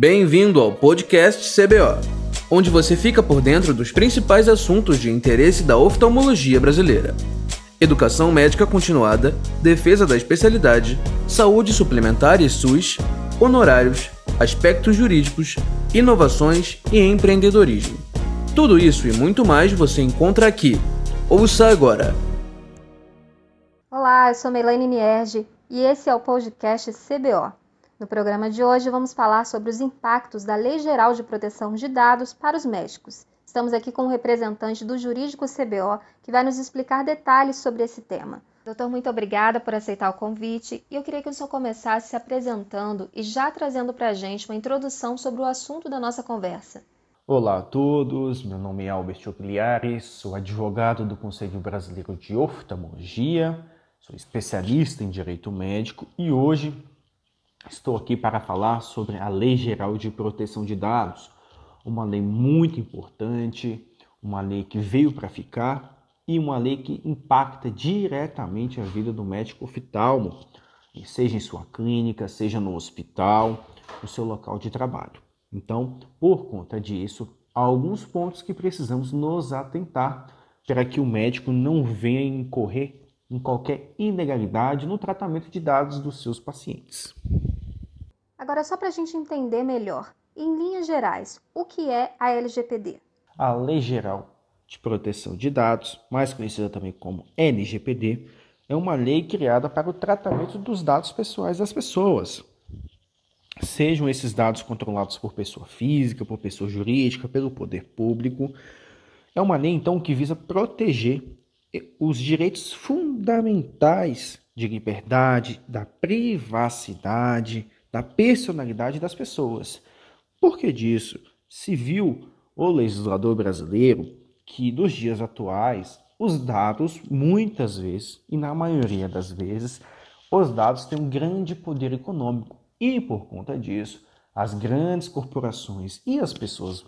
Bem-vindo ao podcast CBO, onde você fica por dentro dos principais assuntos de interesse da oftalmologia brasileira. Educação médica continuada, defesa da especialidade, saúde suplementar e SUS, honorários, aspectos jurídicos, inovações e empreendedorismo. Tudo isso e muito mais você encontra aqui. Ouça agora! Olá, eu sou Melanie Nierge e esse é o podcast CBO. No programa de hoje vamos falar sobre os impactos da Lei Geral de Proteção de Dados para os médicos. Estamos aqui com um representante do jurídico CBO que vai nos explicar detalhes sobre esse tema. Doutor, muito obrigada por aceitar o convite e eu queria que o senhor começasse se apresentando e já trazendo para a gente uma introdução sobre o assunto da nossa conversa. Olá a todos, meu nome é Albert Ogliares, sou advogado do Conselho Brasileiro de Oftalmologia, sou especialista em direito médico e hoje estou aqui para falar sobre a Lei Geral de Proteção de Dados, uma lei muito importante, uma lei que veio para ficar e uma lei que impacta diretamente a vida do médico oftalmo, seja em sua clínica, seja no hospital, no seu local de trabalho. Então, por conta disso, há alguns pontos que precisamos nos atentar para que o médico não venha incorrer em qualquer ilegalidade no tratamento de dados dos seus pacientes. Agora, só para a gente entender melhor, em linhas gerais, o que é a LGPD? A Lei Geral de Proteção de Dados, mais conhecida também como LGPD, é uma lei criada para o tratamento dos dados pessoais das pessoas. Sejam esses dados controlados por pessoa física, por pessoa jurídica, pelo poder público. É uma lei, então, que visa proteger os direitos fundamentais de liberdade, da privacidade, da personalidade das pessoas. Por que disso? Se viu o legislador brasileiro que nos dias atuais os dados, muitas vezes, e na maioria das vezes, os dados têm um grande poder econômico e, por conta disso, as grandes corporações e as pessoas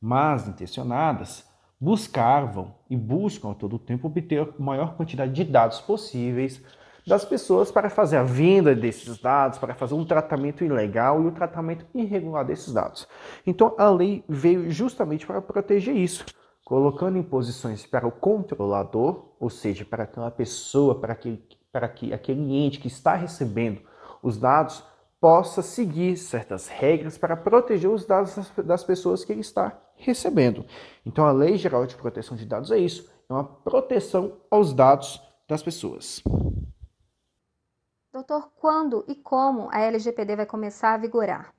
mais intencionadas buscavam e buscam a todo tempo obter a maior quantidade de dados possíveis das pessoas para fazer a venda desses dados, para fazer um tratamento ilegal e o um tratamento irregular desses dados. Então a lei veio justamente para proteger isso, colocando imposições para o controlador, ou seja, para aquela pessoa, para aquele, para que aquele ente que está recebendo os dados possa seguir certas regras para proteger os dados das pessoas que ele está recebendo. Então, a Lei Geral de Proteção de Dados é isso: é uma proteção aos dados das pessoas. Doutor, quando e como a LGPD vai começar a vigorar?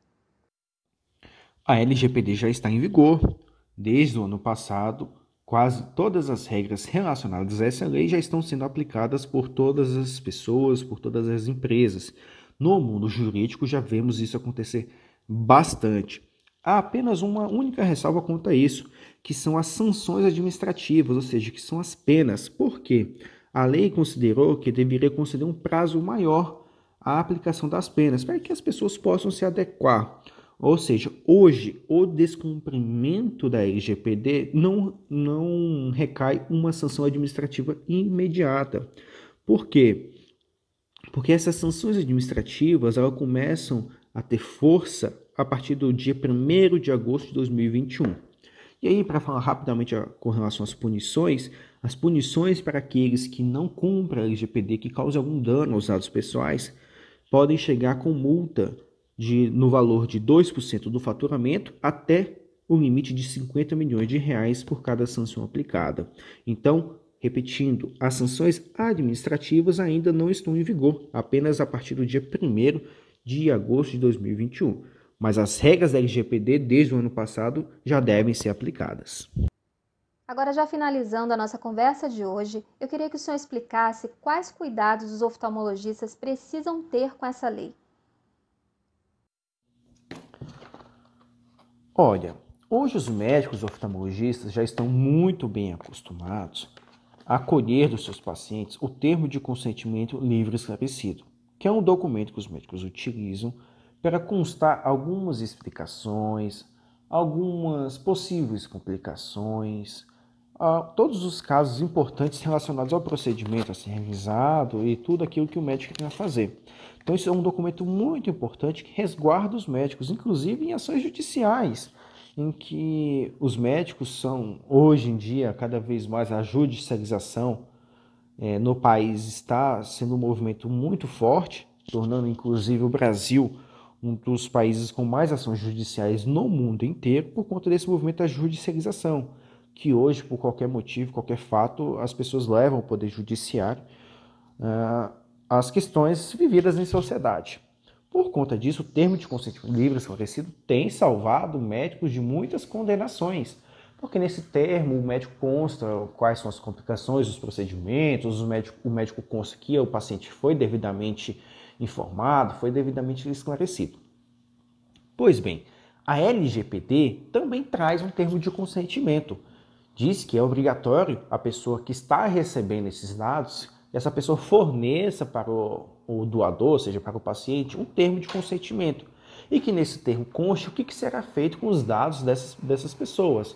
A LGPD já está em vigor. Desde o ano passado, quase todas as regras relacionadas a essa lei já estão sendo aplicadas por todas as pessoas, por todas as empresas. No mundo jurídico já vemos isso acontecer bastante. Há apenas uma única ressalva quanto a isso, que são as sanções administrativas, ou seja, que são as penas. Por quê? A lei considerou que deveria conceder um prazo maior à aplicação das penas, para que as pessoas possam se adequar. Ou seja, hoje o descumprimento da LGPD não, não recai uma sanção administrativa imediata. Por quê? Porque essas sanções administrativas elas começam a ter força a partir do dia 1 de agosto de 2021. E aí, para falar rapidamente com relação às punições, as punições para aqueles que não cumprem a LGPD, que causem algum dano aos dados pessoais, podem chegar com multa de, no valor de 2% do faturamento até o limite de 50 milhões de reais por cada sanção aplicada. Então, Repetindo, as sanções administrativas ainda não estão em vigor, apenas a partir do dia 1 de agosto de 2021. Mas as regras da LGPD desde o ano passado já devem ser aplicadas. Agora, já finalizando a nossa conversa de hoje, eu queria que o senhor explicasse quais cuidados os oftalmologistas precisam ter com essa lei. Olha, hoje os médicos oftalmologistas já estão muito bem acostumados acolher dos seus pacientes o termo de consentimento livre esclarecido, que é um documento que os médicos utilizam para constar algumas explicações, algumas possíveis complicações, todos os casos importantes relacionados ao procedimento a ser revisado e tudo aquilo que o médico quer fazer. Então, isso é um documento muito importante que resguarda os médicos, inclusive em ações judiciais, em que os médicos são, hoje em dia, cada vez mais a judicialização é, no país está sendo um movimento muito forte, tornando inclusive o Brasil um dos países com mais ações judiciais no mundo inteiro por conta desse movimento da judicialização, que hoje, por qualquer motivo, qualquer fato, as pessoas levam ao poder judiciário uh, as questões vividas em sociedade. Por conta disso, o termo de consentimento livre esclarecido tem salvado médicos de muitas condenações, porque nesse termo o médico consta quais são as complicações dos procedimentos, o médico, o médico consta que o paciente foi devidamente informado, foi devidamente esclarecido. Pois bem, a LGPD também traz um termo de consentimento. Diz que é obrigatório a pessoa que está recebendo esses dados, essa pessoa forneça para o, o doador, ou seja, para o paciente, um termo de consentimento. E que nesse termo conste o que, que será feito com os dados dessas, dessas pessoas.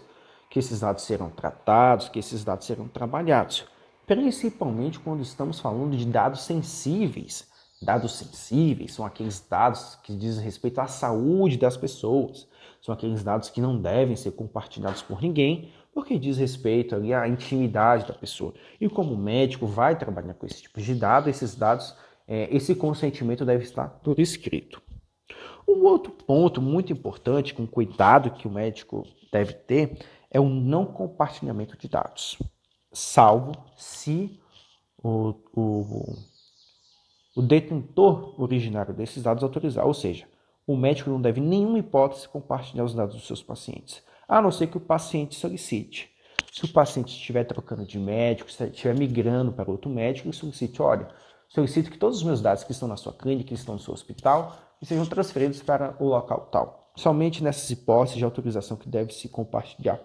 Que esses dados serão tratados, que esses dados serão trabalhados. Principalmente quando estamos falando de dados sensíveis, Dados sensíveis são aqueles dados que dizem respeito à saúde das pessoas. São aqueles dados que não devem ser compartilhados por ninguém, porque diz respeito ali à intimidade da pessoa. E como o médico vai trabalhar com esse tipo de dados, esses dados, é, esse consentimento deve estar por escrito. Um outro ponto muito importante, com cuidado que o médico deve ter, é o não compartilhamento de dados, salvo se o, o o detentor originário desses dados autorizar, ou seja, o médico não deve, em nenhuma hipótese, compartilhar os dados dos seus pacientes, a não ser que o paciente solicite. Se o paciente estiver trocando de médico, se estiver migrando para outro médico, ele solicite, olha, solicito que todos os meus dados que estão na sua clínica, que estão no seu hospital, sejam transferidos para o local tal. Somente nessas hipóteses de autorização que deve se compartilhar.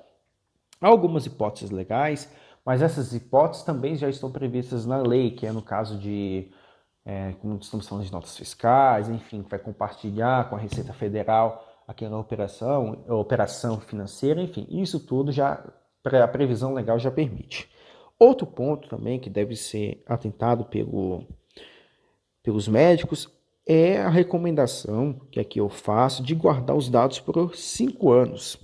Há algumas hipóteses legais, mas essas hipóteses também já estão previstas na lei, que é no caso de é, como estamos falando de notas fiscais, enfim, vai compartilhar com a Receita Federal aquela operação, operação financeira, enfim, isso tudo já a previsão legal já permite. Outro ponto também que deve ser atentado pelo, pelos médicos é a recomendação que aqui eu faço de guardar os dados por cinco anos.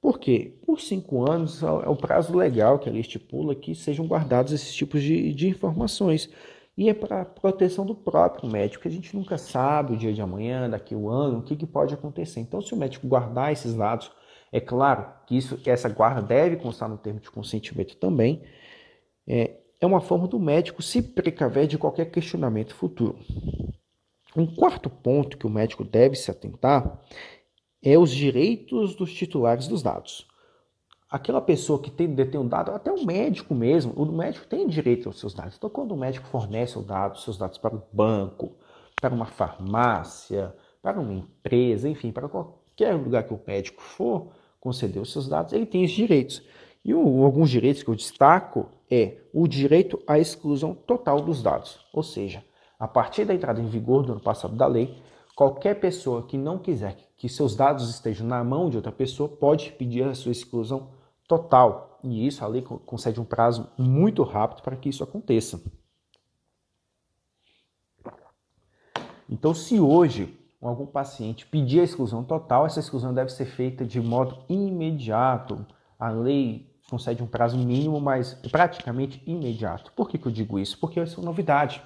Por quê? Por cinco anos é o prazo legal que ele estipula que sejam guardados esses tipos de, de informações e é para proteção do próprio médico, que a gente nunca sabe o dia de amanhã, daqui o um ano, o que, que pode acontecer. Então, se o médico guardar esses dados, é claro que isso, essa guarda deve constar no termo de consentimento também, é, é uma forma do médico se precaver de qualquer questionamento futuro. Um quarto ponto que o médico deve se atentar é os direitos dos titulares dos dados aquela pessoa que tem, detém o dado, até o médico mesmo, o médico tem direito aos seus dados. Então, quando o médico fornece o dado, os seus dados para o banco, para uma farmácia, para uma empresa, enfim, para qualquer lugar que o médico for conceder os seus dados, ele tem esses direitos. E o, alguns direitos que eu destaco é o direito à exclusão total dos dados. Ou seja, a partir da entrada em vigor do ano passado da lei, qualquer pessoa que não quiser que seus dados estejam na mão de outra pessoa pode pedir a sua exclusão total. E isso a lei concede um prazo muito rápido para que isso aconteça. Então, se hoje algum paciente pedir a exclusão total, essa exclusão deve ser feita de modo imediato. A lei concede um prazo mínimo, mas praticamente imediato. Por que, que eu digo isso? Porque isso é uma novidade.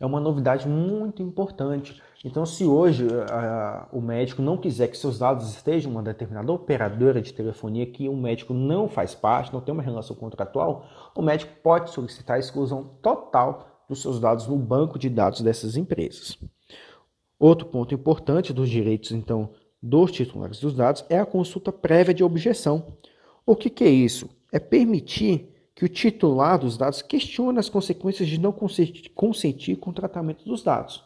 É uma novidade muito importante. Então, se hoje uh, o médico não quiser que seus dados estejam em uma determinada operadora de telefonia que o médico não faz parte, não tem uma relação contratual, o médico pode solicitar a exclusão total dos seus dados no banco de dados dessas empresas. Outro ponto importante dos direitos, então, dos titulares dos dados é a consulta prévia de objeção. O que, que é isso? É permitir que o titular dos dados questione as consequências de não consentir com o tratamento dos dados.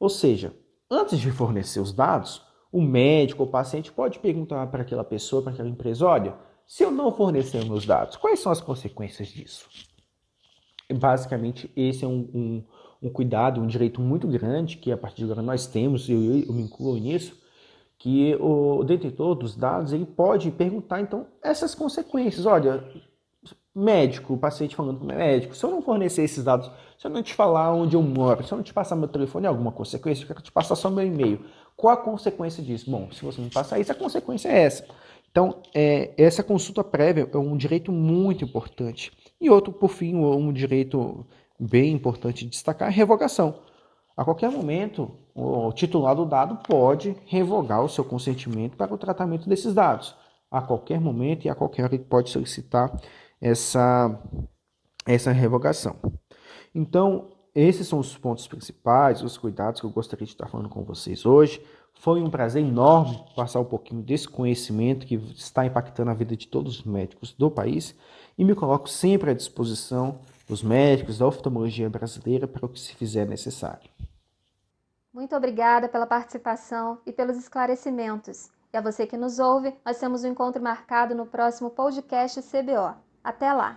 Ou seja, antes de fornecer os dados, o médico ou paciente pode perguntar para aquela pessoa, para aquela empresa: olha, se eu não fornecer meus dados, quais são as consequências disso? Basicamente, esse é um, um, um, cuidado, um direito muito grande que a partir de agora nós temos, e eu, eu, me incluo nisso, que o detentor dos dados ele pode perguntar então essas consequências. Olha, médico, o paciente falando com o médico, se eu não fornecer esses dados, se eu não te falar onde eu moro, se eu não te passar meu telefone, alguma consequência, eu quero te passar só meu e-mail. Qual a consequência disso? Bom, se você não passar isso, a consequência é essa. Então, é, essa consulta prévia é um direito muito importante. E outro, por fim, um direito bem importante de destacar é revogação. A qualquer momento, o titular do dado pode revogar o seu consentimento para o tratamento desses dados. A qualquer momento e a qualquer hora ele pode solicitar essa, essa revogação. Então, esses são os pontos principais, os cuidados que eu gostaria de estar falando com vocês hoje. Foi um prazer enorme passar um pouquinho desse conhecimento que está impactando a vida de todos os médicos do país e me coloco sempre à disposição dos médicos da oftalmologia brasileira para o que se fizer necessário. Muito obrigada pela participação e pelos esclarecimentos. E a você que nos ouve, nós temos um encontro marcado no próximo podcast CBO. Até lá!